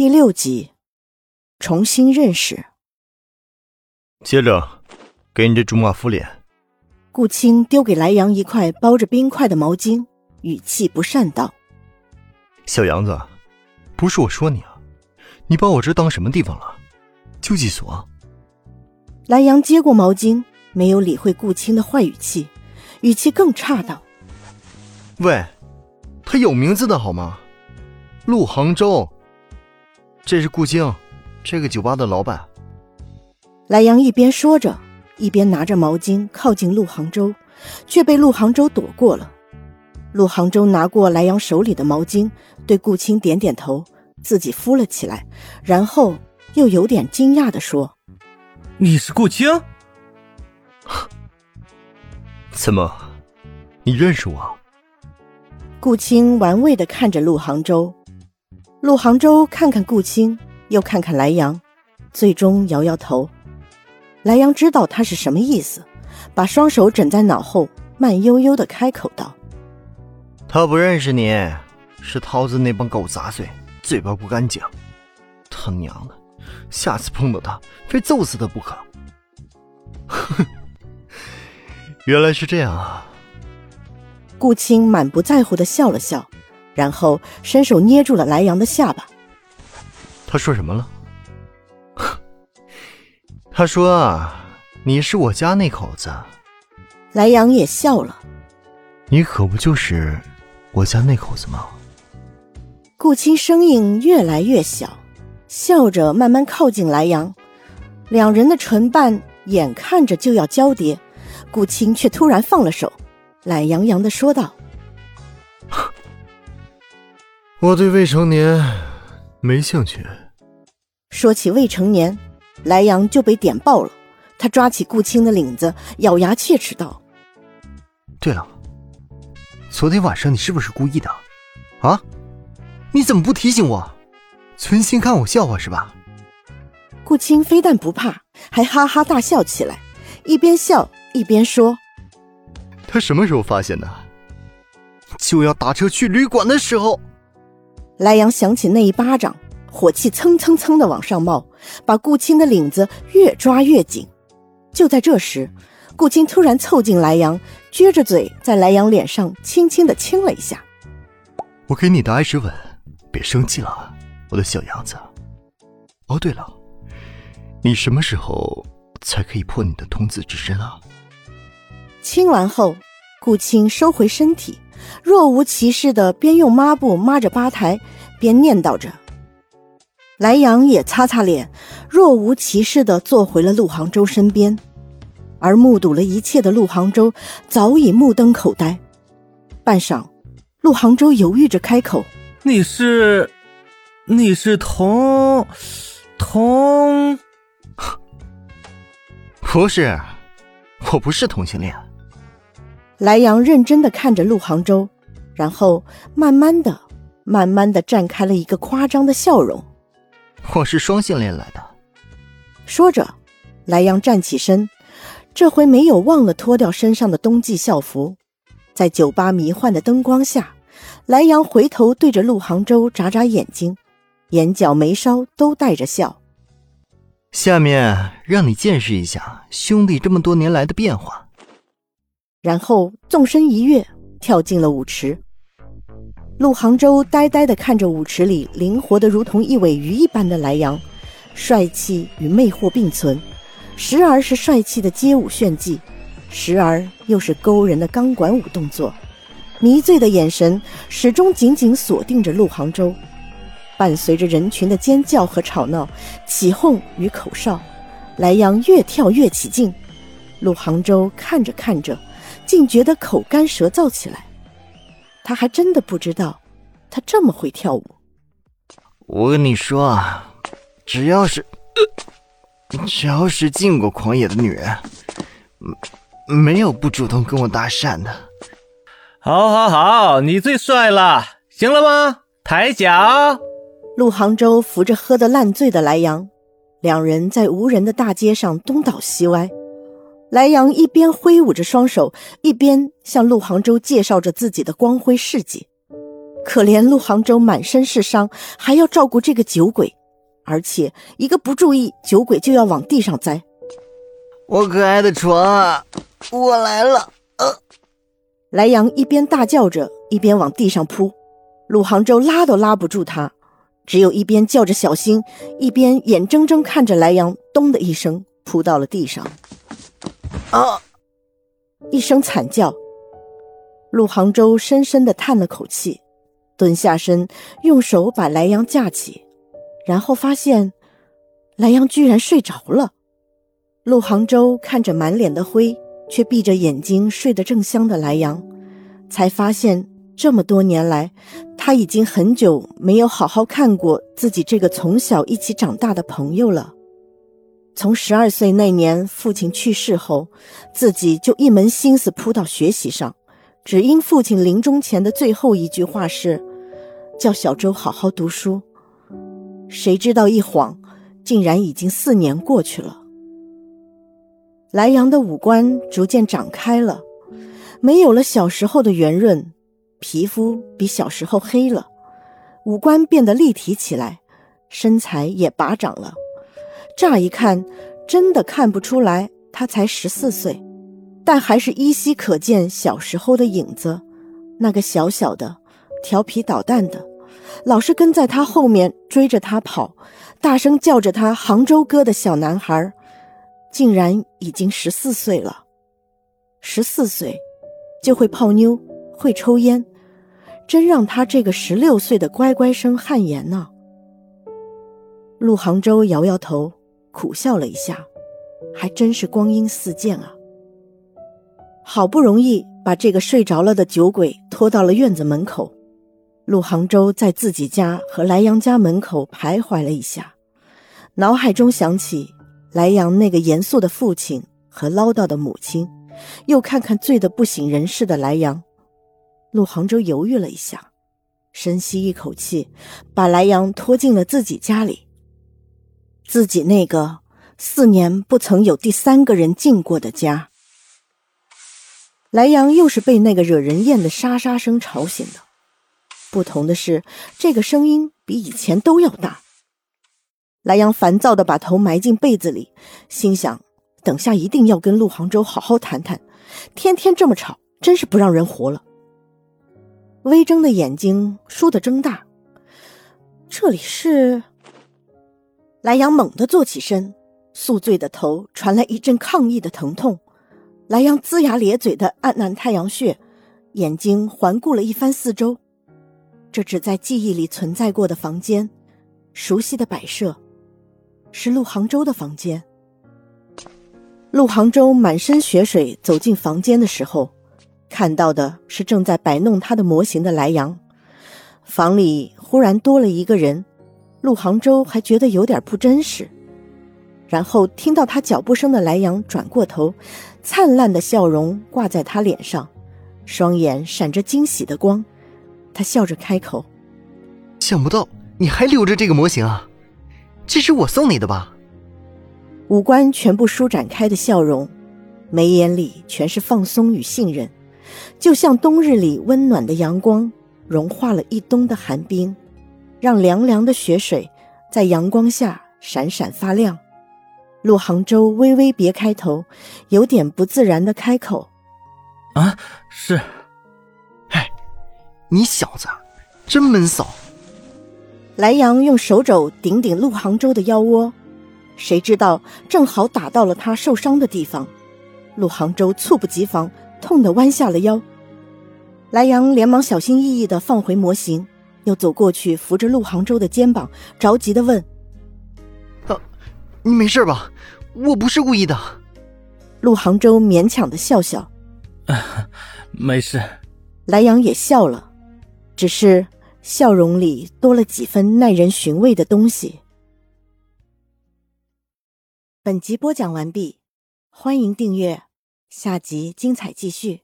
第六集，重新认识。接着，给你这竹马敷脸。顾青丢给莱阳一块包着冰块的毛巾，语气不善道：“小杨子，不是我说你啊，你把我这当什么地方了？救济所？”莱阳接过毛巾，没有理会顾青的坏语气，语气更差道：“喂，他有名字的好吗？陆杭州。这是顾青，这个酒吧的老板。”莱阳一边说着，一边拿着毛巾靠近陆杭州，却被陆杭州躲过了。陆杭州拿过莱阳手里的毛巾，对顾青点点头，自己敷了起来，然后又有点惊讶的说。你是顾青？怎么，你认识我？顾青玩味的看着陆杭州，陆杭州看看顾青，又看看莱阳，最终摇摇头。莱阳知道他是什么意思，把双手枕在脑后，慢悠悠的开口道：“他不认识你，是涛子那帮狗杂碎，嘴巴不干净。他娘的！”下次碰到他，非揍死他不可！哼，原来是这样啊！顾青满不在乎的笑了笑，然后伸手捏住了莱阳的下巴。他说什么了？他说啊，你是我家那口子。莱阳也笑了。你可不就是我家那口子吗？顾青声音越来越小。笑着慢慢靠近莱阳，两人的唇瓣眼看着就要交叠，顾青却突然放了手，懒洋洋的说道：“我对未成年没兴趣。”说起未成年，莱阳就被点爆了，他抓起顾青的领子，咬牙切齿道：“对了，昨天晚上你是不是故意的？啊？你怎么不提醒我？”存心看我笑话是吧？顾青非但不怕，还哈哈大笑起来，一边笑一边说：“他什么时候发现的？就要打车去旅馆的时候。”莱阳想起那一巴掌，火气蹭蹭蹭的往上冒，把顾青的领子越抓越紧。就在这时，顾青突然凑近莱阳，撅着嘴在莱阳脸上轻轻的亲了一下：“我给你的爱之吻，别生气了。”我的小杨子，哦，对了，你什么时候才可以破你的童子之身啊？亲完后，顾青收回身体，若无其事的边用抹布抹着吧台，边念叨着。莱阳也擦擦脸，若无其事的坐回了陆杭州身边，而目睹了一切的陆杭州早已目瞪口呆。半晌，陆杭州犹豫着开口：“你是？”你是同同？不是，我不是同性恋。莱阳认真的看着陆杭州，然后慢慢的、慢慢的绽开了一个夸张的笑容。我是双性恋来的。说着，莱阳站起身，这回没有忘了脱掉身上的冬季校服，在酒吧迷幻的灯光下，莱阳回头对着陆杭州眨眨眼睛。眼角眉梢都带着笑。下面让你见识一下兄弟这么多年来的变化。然后纵身一跃，跳进了舞池。陆杭州呆呆的看着舞池里灵活的如同一尾鱼一般的莱阳，帅气与魅惑并存，时而是帅气的街舞炫技，时而又是勾人的钢管舞动作。迷醉的眼神始终紧紧锁定着陆杭州。伴随着人群的尖叫和吵闹、起哄与口哨，莱阳越跳越起劲。陆杭州看着看着，竟觉得口干舌燥起来。他还真的不知道，他这么会跳舞。我跟你说啊，只要是，只要是进过狂野的女人，没有不主动跟我搭讪的。好，好，好，你最帅了，行了吗？抬脚。陆杭州扶着喝得烂醉的莱阳，两人在无人的大街上东倒西歪。莱阳一边挥舞着双手，一边向陆杭州介绍着自己的光辉事迹。可怜陆杭州满身是伤，还要照顾这个酒鬼，而且一个不注意，酒鬼就要往地上栽。我可爱的床啊，我来了！呃，莱阳一边大叫着，一边往地上扑，陆杭州拉都拉不住他，只有一边叫着小心，一边眼睁睁看着莱阳咚的一声扑到了地上。啊！一声惨叫，陆杭州深深的叹了口气。蹲下身，用手把莱阳架起，然后发现莱阳居然睡着了。陆杭州看着满脸的灰却闭着眼睛睡得正香的莱阳，才发现这么多年来，他已经很久没有好好看过自己这个从小一起长大的朋友了。从十二岁那年父亲去世后，自己就一门心思扑到学习上，只因父亲临终前的最后一句话是。叫小周好好读书，谁知道一晃，竟然已经四年过去了。莱阳的五官逐渐长开了，没有了小时候的圆润，皮肤比小时候黑了，五官变得立体起来，身材也拔长了。乍一看，真的看不出来他才十四岁，但还是依稀可见小时候的影子，那个小小的、调皮捣蛋的。老是跟在他后面追着他跑，大声叫着他“杭州哥”的小男孩，竟然已经十四岁了。十四岁就会泡妞，会抽烟，真让他这个十六岁的乖乖生汗颜呢。陆杭州摇摇头，苦笑了一下，还真是光阴似箭啊！好不容易把这个睡着了的酒鬼拖到了院子门口。陆杭州在自己家和莱阳家门口徘徊了一下，脑海中想起莱阳那个严肃的父亲和唠叨的母亲，又看看醉得不省人事的莱阳，陆杭州犹豫了一下，深吸一口气，把莱阳拖进了自己家里。自己那个四年不曾有第三个人进过的家。莱阳又是被那个惹人厌的沙沙声吵醒的。不同的是，这个声音比以前都要大。莱阳烦躁的把头埋进被子里，心想：等下一定要跟陆杭州好好谈谈。天天这么吵，真是不让人活了。微睁的眼睛倏地睁大，这里是……莱阳猛地坐起身，宿醉的头传来一阵抗议的疼痛。莱阳龇牙咧嘴的按按太阳穴，眼睛环顾了一番四周。这只在记忆里存在过的房间，熟悉的摆设，是陆杭州的房间。陆杭州满身血水走进房间的时候，看到的是正在摆弄他的模型的莱阳。房里忽然多了一个人，陆杭州还觉得有点不真实。然后听到他脚步声的莱阳转过头，灿烂的笑容挂在他脸上，双眼闪着惊喜的光。他笑着开口：“想不到你还留着这个模型啊，这是我送你的吧？”五官全部舒展开的笑容，眉眼里全是放松与信任，就像冬日里温暖的阳光融化了一冬的寒冰，让凉凉的雪水在阳光下闪闪发亮。陆杭州微微别开头，有点不自然的开口：“啊，是。”哎你小子真闷骚！莱阳用手肘顶顶陆杭州的腰窝，谁知道正好打到了他受伤的地方。陆杭州猝不及防，痛得弯下了腰。莱阳连忙小心翼翼的放回模型，又走过去扶着陆杭州的肩膀，着急的问：“啊，你没事吧？我不是故意的。”陆杭州勉强的笑笑：“没事。”莱阳也笑了。只是笑容里多了几分耐人寻味的东西。本集播讲完毕，欢迎订阅，下集精彩继续。